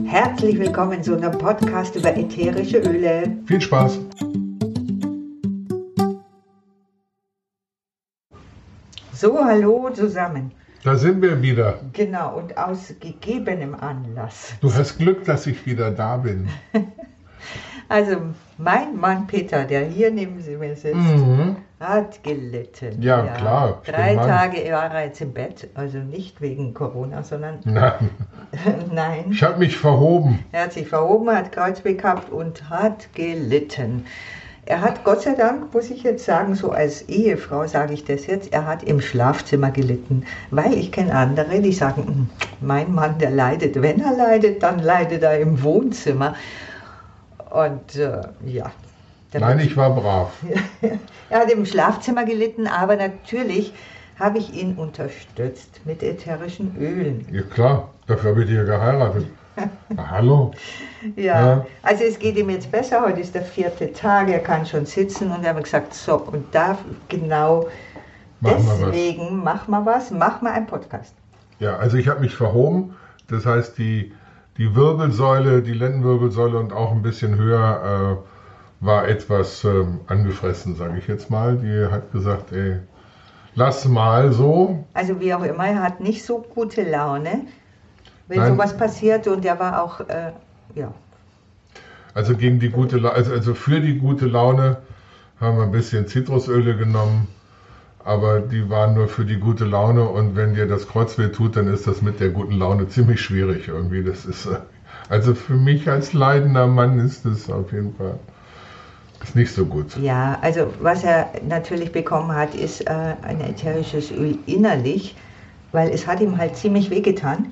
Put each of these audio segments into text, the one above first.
Herzlich willkommen zu unserem Podcast über ätherische Öle. Viel Spaß! So, hallo zusammen. Da sind wir wieder. Genau, und aus gegebenem Anlass. Du hast Glück, dass ich wieder da bin. Also, mein Mann Peter, der hier neben mir sitzt, Mhm. hat gelitten. Ja, klar, Drei. Tage war er jetzt im Bett, also nicht wegen Corona, sondern Nein, nein. ich habe mich verhoben. Er hat sich verhoben, hat Kreuzweh gehabt und hat gelitten. Er hat Gott sei Dank, muss ich jetzt sagen, so als Ehefrau sage ich das jetzt, er hat im Schlafzimmer gelitten. Weil ich kenne andere, die sagen, "Hm, mein Mann, der leidet. Wenn er leidet, dann leidet er im Wohnzimmer. Und äh, ja. Nein, ich war brav. er hat im Schlafzimmer gelitten, aber natürlich habe ich ihn unterstützt mit ätherischen Ölen. Ja klar, dafür habe ich dich ja geheiratet. Na, hallo? Ja. Ja. also es geht ihm jetzt besser. Heute ist der vierte Tag, er kann schon sitzen und wir haben gesagt, so, und da genau Mach mal deswegen mach mal was, mach mal einen Podcast. Ja, also ich habe mich verhoben. Das heißt, die, die Wirbelsäule, die Lendenwirbelsäule und auch ein bisschen höher äh, war etwas ähm, angefressen, sage ich jetzt mal. Die hat gesagt, ey, lass mal so. Also wie auch immer, er hat nicht so gute Laune, wenn Nein. sowas passiert und er war auch, äh, ja, Also gegen die gute La also, also für die gute Laune haben wir ein bisschen Zitrusöle genommen, aber die waren nur für die gute Laune und wenn dir das Kreuzweh tut, dann ist das mit der guten Laune ziemlich schwierig irgendwie. Das ist also für mich als leidender Mann ist das auf jeden Fall ist nicht so gut. Ja, also was er natürlich bekommen hat, ist äh, ein ätherisches Öl innerlich, weil es hat ihm halt ziemlich wehgetan.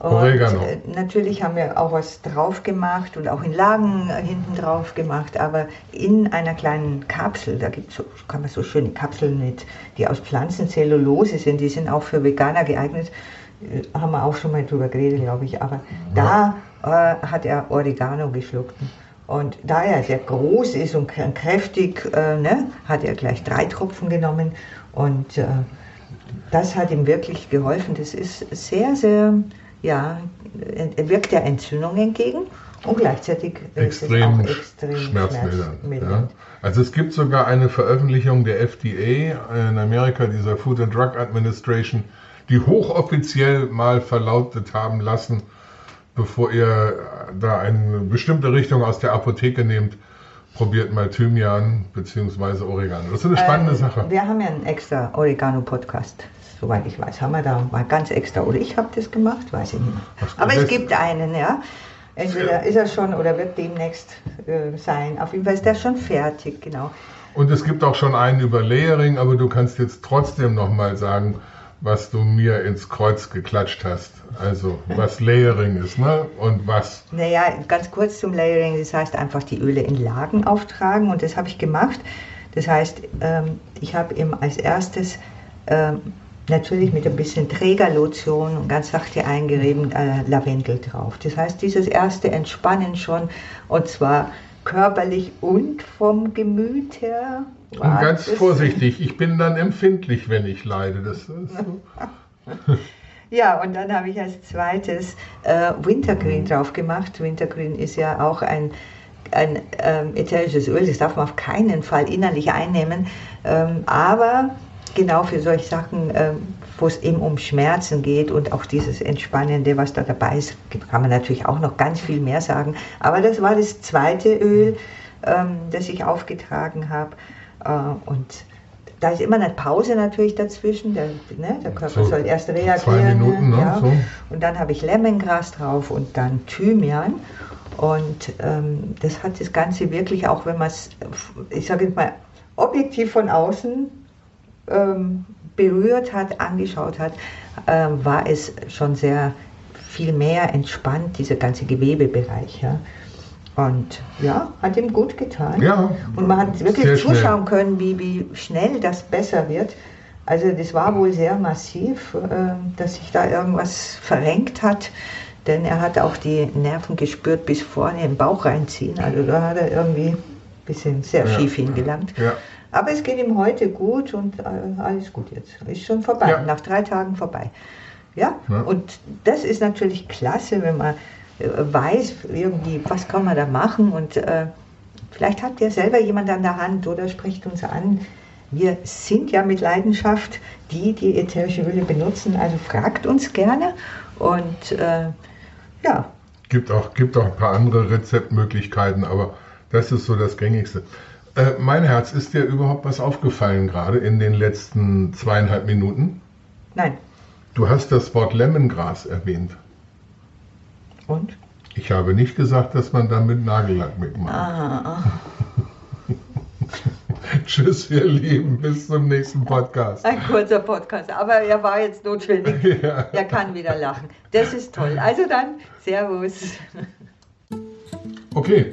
Und Oregano. äh, natürlich haben wir auch was drauf gemacht und auch in Lagen äh, hinten drauf gemacht, aber in einer kleinen Kapsel, da gibt's so, kann man so schöne Kapseln mit, die aus Pflanzenzellulose sind, die sind auch für Veganer geeignet, äh, haben wir auch schon mal drüber geredet, glaube ich, aber da äh, hat er Oregano geschluckt. Und da er sehr groß ist und kräftig, äh, ne, hat er gleich drei Tropfen genommen. Und äh, das hat ihm wirklich geholfen. Das ist sehr, sehr, ja, er wirkt der Entzündung entgegen und gleichzeitig ist es Extrem, auch extrem schmerzmildernd. Ja. Also es gibt sogar eine Veröffentlichung der FDA in Amerika, dieser Food and Drug Administration, die hochoffiziell mal verlautet haben lassen, bevor ihr da eine bestimmte Richtung aus der Apotheke nehmt, probiert mal Thymian bzw. Oregano. Das ist eine spannende Äh, Sache. Wir haben ja einen extra Oregano-Podcast, soweit ich weiß. Haben wir da mal ganz extra. Oder ich habe das gemacht, weiß ich nicht Aber es gibt einen, ja. Entweder ist er schon oder wird demnächst äh, sein. Auf jeden Fall ist der schon fertig, genau. Und es gibt auch schon einen über Layering, aber du kannst jetzt trotzdem nochmal sagen, was du mir ins Kreuz geklatscht hast. Also was Layering ist, ne? Und was. Naja, ganz kurz zum Layering. Das heißt einfach die Öle in Lagen auftragen und das habe ich gemacht. Das heißt, ähm, ich habe ihm als erstes ähm, natürlich mit ein bisschen Trägerlotion und ganz sachte eingerieben äh, Lavendel drauf. Das heißt, dieses erste Entspannen schon und zwar körperlich und vom Gemüt her. Und ganz vorsichtig, ich bin dann empfindlich, wenn ich leide. Das ist so. Ja, und dann habe ich als zweites äh, Wintergreen drauf gemacht. Wintergreen ist ja auch ein, ein ähm, ätherisches Öl, das darf man auf keinen Fall innerlich einnehmen. Ähm, aber genau für solche Sachen, ähm, wo es eben um Schmerzen geht und auch dieses Entspannende, was da dabei ist, kann man natürlich auch noch ganz viel mehr sagen. Aber das war das zweite Öl, ähm, das ich aufgetragen habe. Äh, und da ist immer eine Pause natürlich dazwischen. Der, ne, der Körper So soll erst zwei reagieren. Minuten, ne, ja. so. Und dann habe ich Lemongras drauf und dann Thymian. Und ähm, das hat das Ganze wirklich, auch wenn man es, ich sage jetzt mal, objektiv von außen ähm, berührt hat, angeschaut hat, ähm, war es schon sehr viel mehr entspannt, dieser ganze Gewebebereich. Ja. Und ja, hat ihm gut getan. Ja, Und man hat wirklich zuschauen können, wie, wie schnell das besser wird. Also das war wohl sehr massiv, äh, dass sich da irgendwas verrenkt hat. Denn er hat auch die Nerven gespürt bis vorne im Bauch reinziehen. Also da hat er irgendwie bisschen sehr Ja. schief hingelangt. Ja. Aber es geht ihm heute gut und äh, alles gut jetzt. Ist schon vorbei, Ja. nach drei Tagen vorbei. Ja, Ja. und das ist natürlich klasse, wenn man äh, weiß irgendwie, was kann man da machen und äh, vielleicht habt ihr selber jemand an der Hand oder spricht uns an. Wir sind ja mit Leidenschaft die, die ätherische Öle benutzen, also fragt uns gerne und äh, ja. Gibt auch, gibt auch ein paar andere Rezeptmöglichkeiten, aber das ist so das Gängigste. Äh, mein Herz, ist dir überhaupt was aufgefallen gerade in den letzten zweieinhalb Minuten? Nein. Du hast das Wort Lemongras erwähnt. Und? Ich habe nicht gesagt, dass man damit Nagellack mitmacht. Ah. Tschüss, ihr Lieben. Bis zum nächsten Podcast. Ein kurzer Podcast, aber er war jetzt notwendig. Ja. Er kann wieder lachen. Das ist toll. Also dann, Servus. Okay,